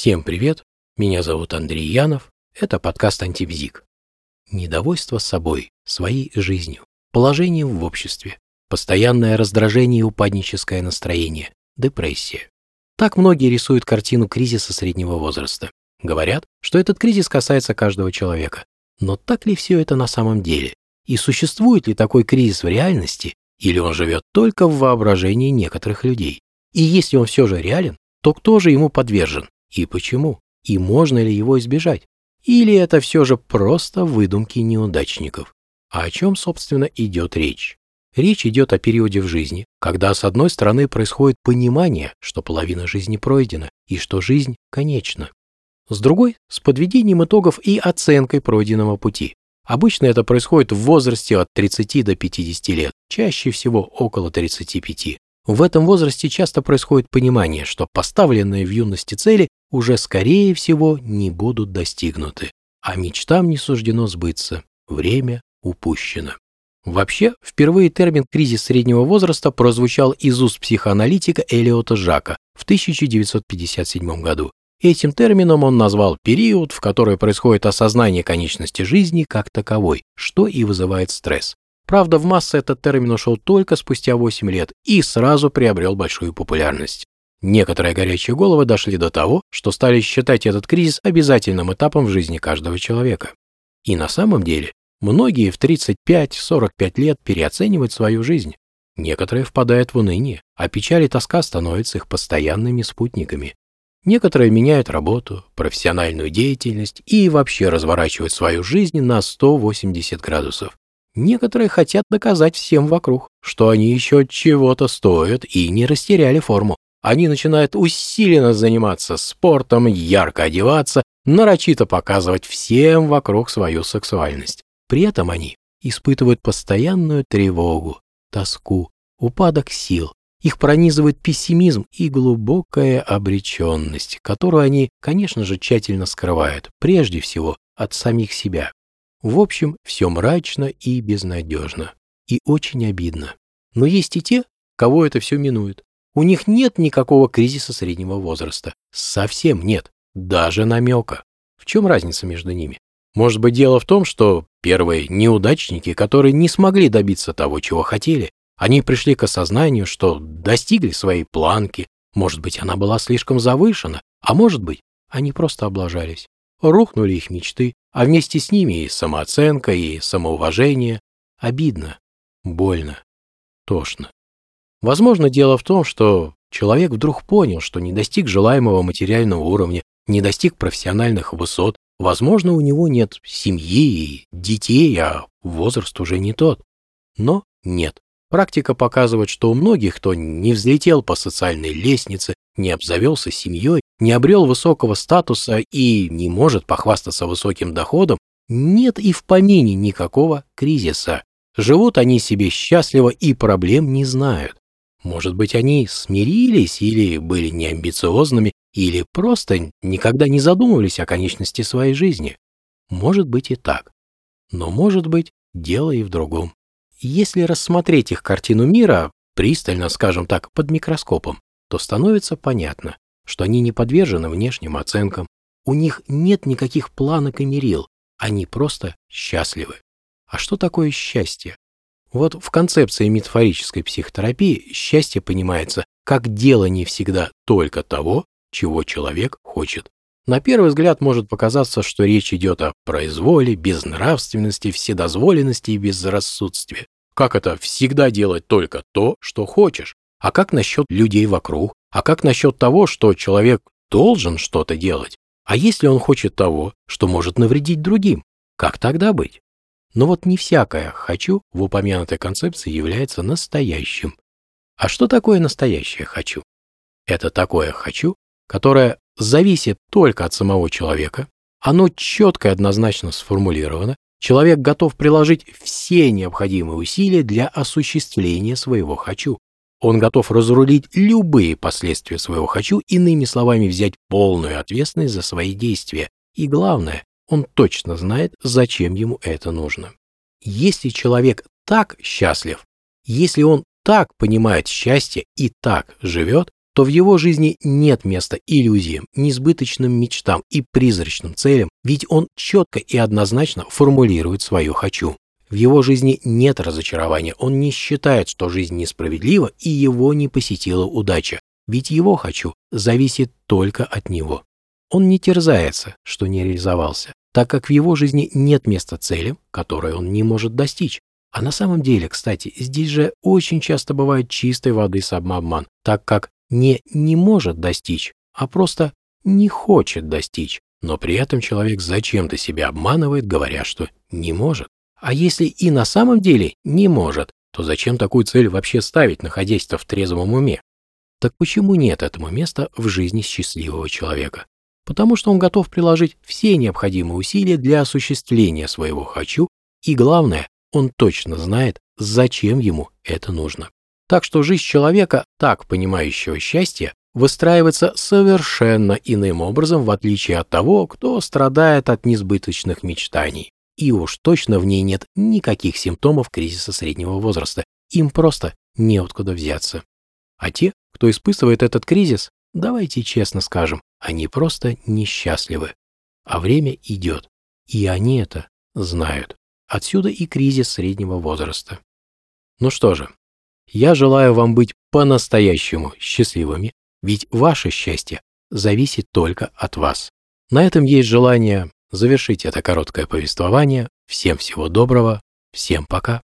Всем привет, меня зовут Андрей Янов, это подкаст «Антибзик». Недовольство собой, своей жизнью, положением в обществе, постоянное раздражение и упадническое настроение, депрессия. Так многие рисуют картину кризиса среднего возраста. Говорят, что этот кризис касается каждого человека. Но так ли все это на самом деле? И существует ли такой кризис в реальности, или он живет только в воображении некоторых людей? И если он все же реален, то кто же ему подвержен и почему? И можно ли его избежать? Или это все же просто выдумки неудачников? А о чем, собственно, идет речь? Речь идет о периоде в жизни, когда с одной стороны происходит понимание, что половина жизни пройдена и что жизнь конечна. С другой – с подведением итогов и оценкой пройденного пути. Обычно это происходит в возрасте от 30 до 50 лет, чаще всего около 35. В этом возрасте часто происходит понимание, что поставленные в юности цели уже скорее всего не будут достигнуты, а мечтам не суждено сбыться, время упущено. Вообще, впервые термин «кризис среднего возраста» прозвучал из уст психоаналитика Элиота Жака в 1957 году. Этим термином он назвал период, в который происходит осознание конечности жизни как таковой, что и вызывает стресс. Правда, в массы этот термин ушел только спустя 8 лет и сразу приобрел большую популярность. Некоторые горячие головы дошли до того, что стали считать этот кризис обязательным этапом в жизни каждого человека. И на самом деле, многие в 35-45 лет переоценивают свою жизнь. Некоторые впадают в уныние, а печаль и тоска становятся их постоянными спутниками. Некоторые меняют работу, профессиональную деятельность и вообще разворачивают свою жизнь на 180 градусов. Некоторые хотят доказать всем вокруг, что они еще чего-то стоят и не растеряли форму. Они начинают усиленно заниматься спортом, ярко одеваться, нарочито показывать всем вокруг свою сексуальность. При этом они испытывают постоянную тревогу, тоску, упадок сил. Их пронизывает пессимизм и глубокая обреченность, которую они, конечно же, тщательно скрывают, прежде всего от самих себя. В общем, все мрачно и безнадежно. И очень обидно. Но есть и те, кого это все минует. У них нет никакого кризиса среднего возраста. Совсем нет. Даже намека. В чем разница между ними? Может быть, дело в том, что первые неудачники, которые не смогли добиться того, чего хотели, они пришли к осознанию, что достигли своей планки, может быть, она была слишком завышена, а может быть, они просто облажались. Рухнули их мечты, а вместе с ними и самооценка, и самоуважение. Обидно, больно, тошно. Возможно, дело в том, что человек вдруг понял, что не достиг желаемого материального уровня, не достиг профессиональных высот, возможно, у него нет семьи и детей, а возраст уже не тот. Но нет. Практика показывает, что у многих, кто не взлетел по социальной лестнице, не обзавелся семьей, не обрел высокого статуса и не может похвастаться высоким доходом, нет и в помине никакого кризиса. Живут они себе счастливо и проблем не знают. Может быть, они смирились или были неамбициозными, или просто никогда не задумывались о конечности своей жизни. Может быть и так. Но может быть, дело и в другом. Если рассмотреть их картину мира, пристально, скажем так, под микроскопом, то становится понятно, что они не подвержены внешним оценкам, у них нет никаких планок и мерил, они просто счастливы. А что такое счастье? Вот в концепции метафорической психотерапии счастье понимается как дело не всегда только того, чего человек хочет. На первый взгляд может показаться, что речь идет о произволе, безнравственности, вседозволенности и безрассудстве. Как это всегда делать только то, что хочешь? А как насчет людей вокруг? А как насчет того, что человек должен что-то делать? А если он хочет того, что может навредить другим? Как тогда быть? Но вот не всякое «хочу» в упомянутой концепции является настоящим. А что такое настоящее «хочу»? Это такое «хочу», которое зависит только от самого человека, оно четко и однозначно сформулировано, человек готов приложить все необходимые усилия для осуществления своего «хочу». Он готов разрулить любые последствия своего «хочу», иными словами, взять полную ответственность за свои действия. И главное, он точно знает, зачем ему это нужно. Если человек так счастлив, если он так понимает счастье и так живет, то в его жизни нет места иллюзиям, несбыточным мечтам и призрачным целям, ведь он четко и однозначно формулирует свое «хочу». В его жизни нет разочарования, он не считает, что жизнь несправедлива и его не посетила удача, ведь его «хочу» зависит только от него. Он не терзается, что не реализовался, так как в его жизни нет места целям, которые он не может достичь. А на самом деле, кстати, здесь же очень часто бывает чистой воды самообман, так как не не может достичь, а просто не хочет достичь. Но при этом человек зачем-то себя обманывает, говоря, что не может. А если и на самом деле не может, то зачем такую цель вообще ставить, находясь-то в трезвом уме? Так почему нет этому места в жизни счастливого человека? Потому что он готов приложить все необходимые усилия для осуществления своего «хочу», и главное, он точно знает, зачем ему это нужно. Так что жизнь человека, так понимающего счастье, выстраивается совершенно иным образом, в отличие от того, кто страдает от несбыточных мечтаний. И уж точно в ней нет никаких симптомов кризиса среднего возраста, им просто неоткуда взяться. А те, кто испытывает этот кризис, давайте честно скажем, они просто несчастливы. А время идет, и они это знают. Отсюда и кризис среднего возраста. Ну что же, я желаю вам быть по-настоящему счастливыми, ведь ваше счастье зависит только от вас. На этом есть желание завершить это короткое повествование. Всем всего доброго, всем пока.